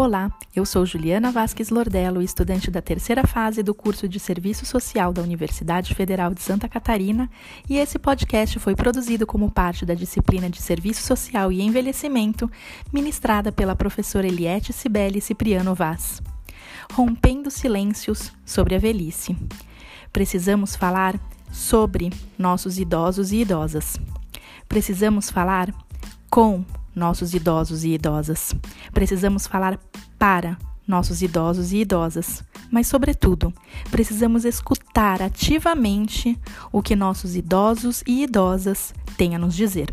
Olá, eu sou Juliana Vasques Lordello, estudante da terceira fase do curso de Serviço Social da Universidade Federal de Santa Catarina, e esse podcast foi produzido como parte da disciplina de Serviço Social e Envelhecimento, ministrada pela professora Eliette Cibele Cipriano Vaz. Rompendo silêncios sobre a velhice. Precisamos falar sobre nossos idosos e idosas. Precisamos falar com nossos idosos e idosas. Precisamos falar para nossos idosos e idosas. Mas, sobretudo, precisamos escutar ativamente o que nossos idosos e idosas têm a nos dizer.